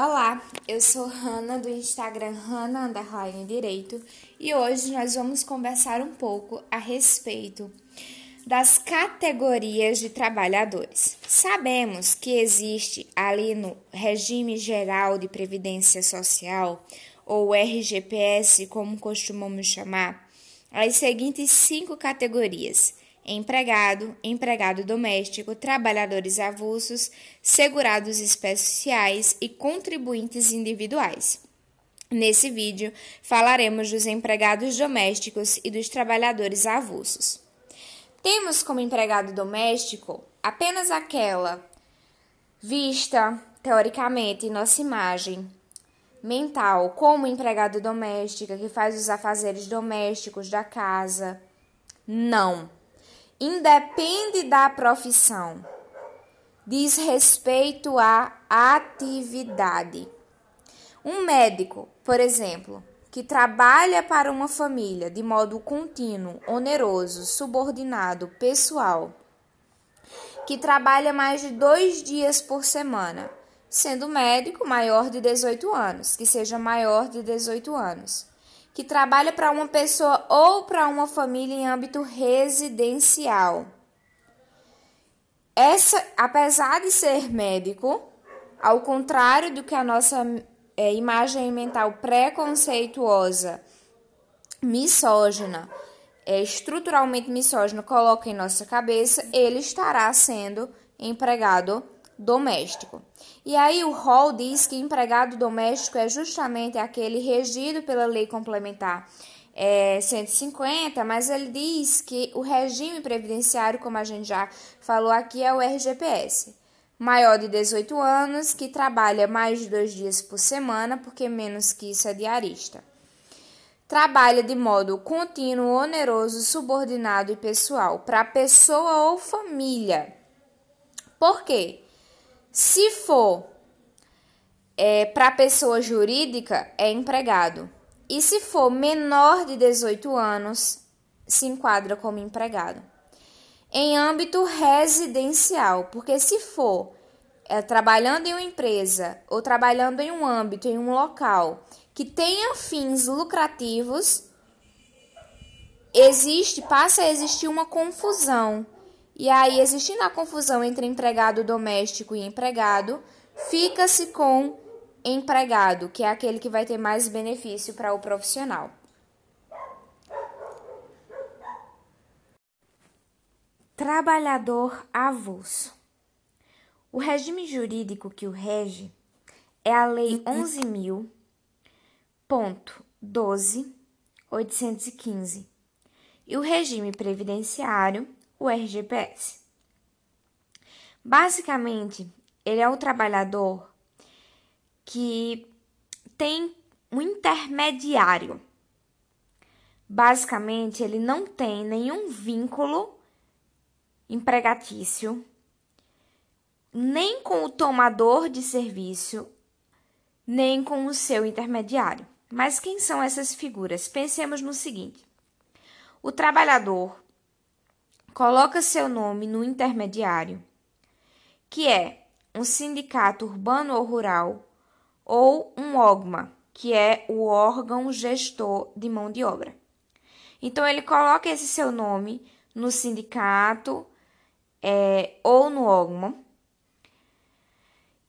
Olá, eu sou Hanna do Instagram Hanna Underline Direito e hoje nós vamos conversar um pouco a respeito das categorias de trabalhadores. Sabemos que existe ali no Regime Geral de Previdência Social, ou RGPS, como costumamos chamar, as seguintes cinco categorias empregado, empregado doméstico, trabalhadores avulsos, segurados especiais e contribuintes individuais. Nesse vídeo, falaremos dos empregados domésticos e dos trabalhadores avulsos. Temos como empregado doméstico apenas aquela vista, teoricamente, em nossa imagem mental, como empregado doméstica que faz os afazeres domésticos da casa. Não independe da profissão, diz respeito à atividade. Um médico, por exemplo, que trabalha para uma família de modo contínuo, oneroso, subordinado, pessoal, que trabalha mais de dois dias por semana, sendo médico maior de 18 anos, que seja maior de 18 anos que trabalha para uma pessoa ou para uma família em âmbito residencial. Essa, apesar de ser médico, ao contrário do que a nossa é, imagem mental preconceituosa, misógina, é, estruturalmente misógina coloca em nossa cabeça, ele estará sendo empregado doméstico. E aí o rol diz que empregado doméstico é justamente aquele regido pela lei complementar é, 150, mas ele diz que o regime previdenciário, como a gente já falou aqui, é o RGPS. Maior de 18 anos, que trabalha mais de dois dias por semana, porque menos que isso é diarista. Trabalha de modo contínuo, oneroso, subordinado e pessoal para pessoa ou família. Por quê? Se for é, para pessoa jurídica, é empregado. E se for menor de 18 anos, se enquadra como empregado. Em âmbito residencial, porque se for é, trabalhando em uma empresa ou trabalhando em um âmbito, em um local que tenha fins lucrativos, existe, passa a existir uma confusão e aí, existindo a confusão entre empregado doméstico e empregado, fica-se com empregado, que é aquele que vai ter mais benefício para o profissional. Trabalhador avulso. O regime jurídico que o rege é a Lei 11.012.815 e o regime previdenciário o RGPS. Basicamente, ele é o trabalhador que tem um intermediário. Basicamente, ele não tem nenhum vínculo empregatício, nem com o tomador de serviço, nem com o seu intermediário. Mas quem são essas figuras? Pensemos no seguinte: o trabalhador coloca seu nome no intermediário, que é um sindicato urbano ou rural, ou um OGMA, que é o órgão gestor de mão de obra. Então, ele coloca esse seu nome no sindicato é, ou no OGMA.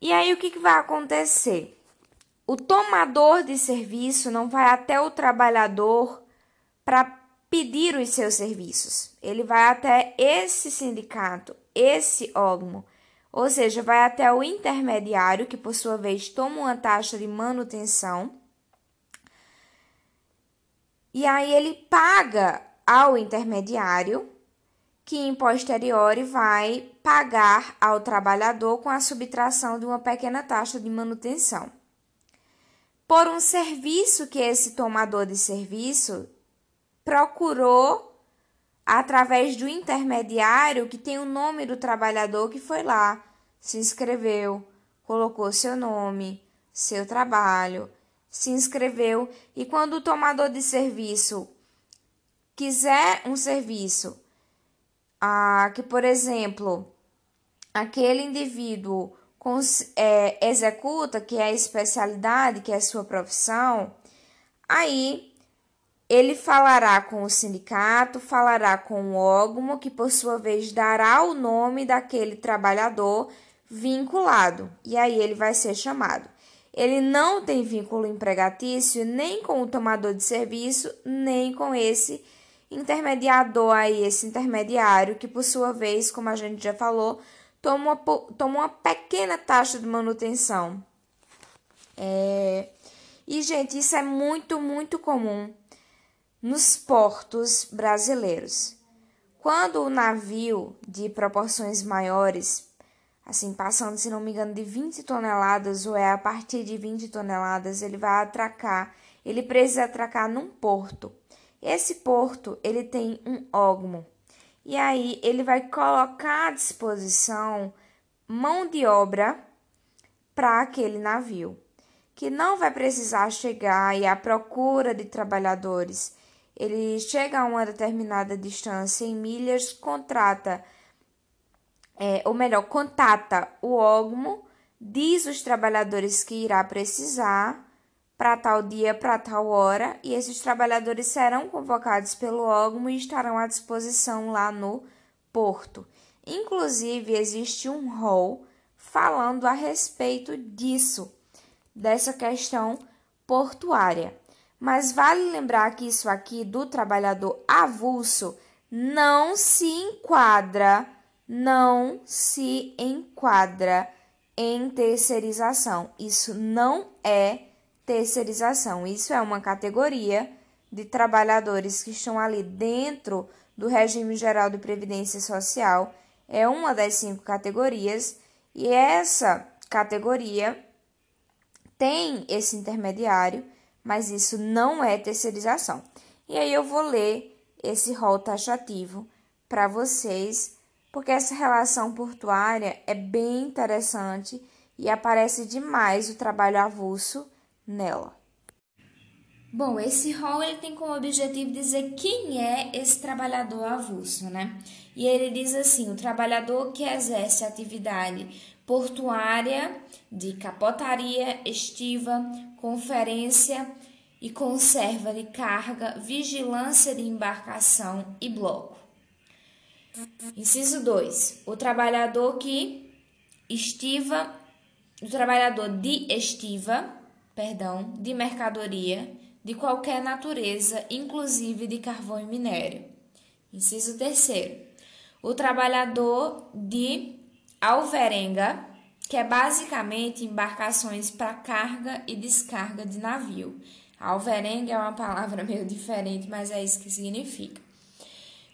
E aí, o que, que vai acontecer? O tomador de serviço não vai até o trabalhador para pedir os seus serviços. Ele vai até esse sindicato, esse órgão, ou seja, vai até o intermediário, que por sua vez toma uma taxa de manutenção. E aí ele paga ao intermediário, que em posteriori vai pagar ao trabalhador com a subtração de uma pequena taxa de manutenção. Por um serviço que esse tomador de serviço procurou através do intermediário que tem o nome do trabalhador que foi lá, se inscreveu, colocou seu nome, seu trabalho, se inscreveu. E quando o tomador de serviço quiser um serviço, ah, que por exemplo, aquele indivíduo é, executa, que é a especialidade, que é a sua profissão, aí ele falará com o sindicato, falará com o órgão, que por sua vez dará o nome daquele trabalhador vinculado, e aí ele vai ser chamado. Ele não tem vínculo empregatício nem com o tomador de serviço, nem com esse intermediador aí, esse intermediário, que por sua vez, como a gente já falou, toma uma, toma uma pequena taxa de manutenção. É... E, gente, isso é muito, muito comum nos portos brasileiros. Quando o navio de proporções maiores, assim, passando, se não me engano, de 20 toneladas ou é a partir de 20 toneladas, ele vai atracar, ele precisa atracar num porto. Esse porto, ele tem um ógmo. E aí ele vai colocar à disposição mão de obra para aquele navio, que não vai precisar chegar e à procura de trabalhadores ele chega a uma determinada distância em milhas, contrata, é, ou melhor, contata o órgão, diz os trabalhadores que irá precisar para tal dia, para tal hora, e esses trabalhadores serão convocados pelo órgão e estarão à disposição lá no porto. Inclusive, existe um rol falando a respeito disso, dessa questão portuária. Mas vale lembrar que isso aqui do trabalhador avulso não se enquadra, não se enquadra em terceirização. Isso não é terceirização. Isso é uma categoria de trabalhadores que estão ali dentro do regime geral de previdência social. É uma das cinco categorias e essa categoria tem esse intermediário mas isso não é terceirização. E aí eu vou ler esse rol taxativo para vocês, porque essa relação portuária é bem interessante e aparece demais o trabalho avulso nela. Bom, esse rol ele tem como objetivo dizer quem é esse trabalhador avulso, né? E ele diz assim: o trabalhador que exerce atividade portuária de capotaria, estiva, conferência e conserva de carga, vigilância de embarcação e bloco. Inciso 2. O trabalhador que estiva, o trabalhador de estiva, perdão, de mercadoria de qualquer natureza, inclusive de carvão e minério. Inciso 3. O trabalhador de alverenga, que é basicamente embarcações para carga e descarga de navio. Alverenga é uma palavra meio diferente, mas é isso que significa.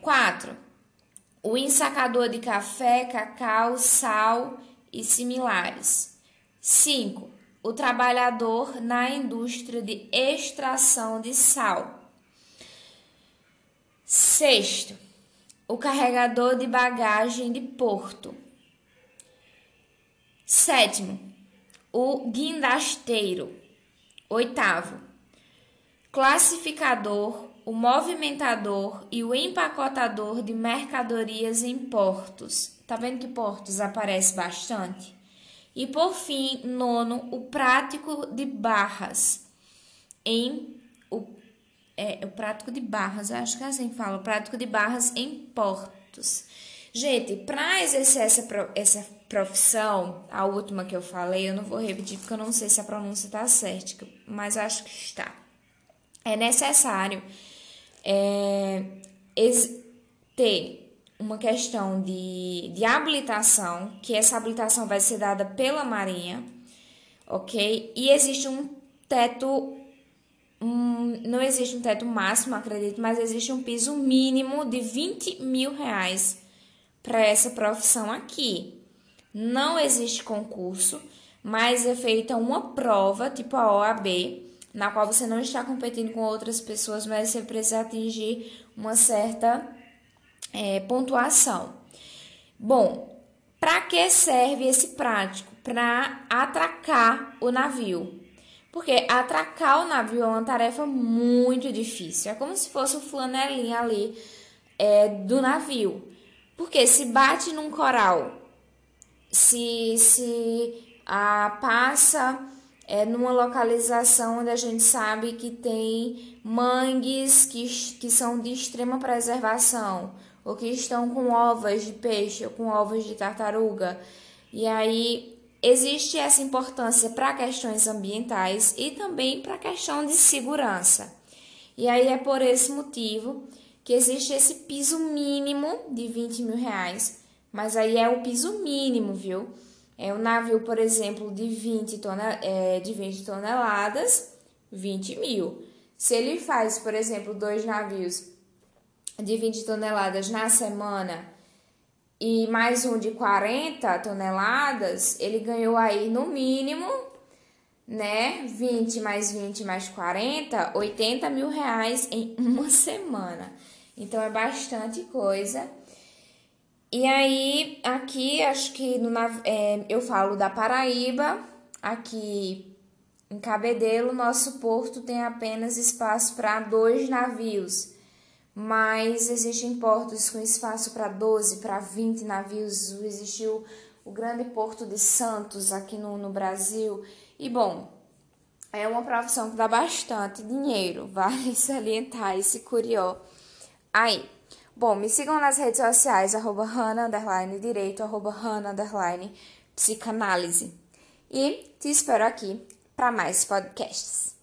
4. O ensacador de café, cacau, sal e similares. 5. O trabalhador na indústria de extração de sal. Sexto, o carregador de bagagem de porto. Sétimo, o guindasteiro. Oitavo, classificador, o movimentador e o empacotador de mercadorias em portos. Tá vendo que portos aparece bastante? E por fim, nono, o prático de barras em o, é, o prático de barras, acho que é assim que fala, o prático de barras em portos. Gente, para exercer essa, essa profissão, a última que eu falei, eu não vou repetir porque eu não sei se a pronúncia está certa, mas acho que está. É necessário é, ter uma questão de, de habilitação, que essa habilitação vai ser dada pela Marinha, ok? E existe um teto, um, não existe um teto máximo, acredito, mas existe um piso mínimo de 20 mil reais para essa profissão aqui. Não existe concurso, mas é feita uma prova, tipo a OAB, na qual você não está competindo com outras pessoas, mas você precisa atingir uma certa é, pontuação. Bom, para que serve esse prático? Para atracar o navio. Porque atracar o navio é uma tarefa muito difícil. É como se fosse o flanelinha ali é, do navio. Porque se bate num coral se, se a passa é numa localização onde a gente sabe que tem mangues que, que são de extrema preservação, ou que estão com ovas de peixe ou com ovas de tartaruga. E aí existe essa importância para questões ambientais e também para a questão de segurança. E aí é por esse motivo que existe esse piso mínimo de 20 mil reais, mas aí é o piso mínimo, viu? É um navio, por exemplo, de 20, tonel é, de 20 toneladas, 20 mil. Se ele faz, por exemplo, dois navios de 20 toneladas na semana e mais um de 40 toneladas, ele ganhou aí no mínimo, né? 20 mais 20 mais 40, 80 mil reais em uma semana. Então é bastante coisa. E aí, aqui, acho que no, é, eu falo da Paraíba, aqui em Cabedelo, nosso porto tem apenas espaço para dois navios, mas existem portos com espaço para 12, para 20 navios. Existiu o grande porto de Santos aqui no, no Brasil. E bom, é uma profissão que dá bastante dinheiro, vale salientar esse curió aí. Bom, me sigam nas redes sociais, arroba underline, direito, arroba underline, psicanálise. E te espero aqui para mais podcasts.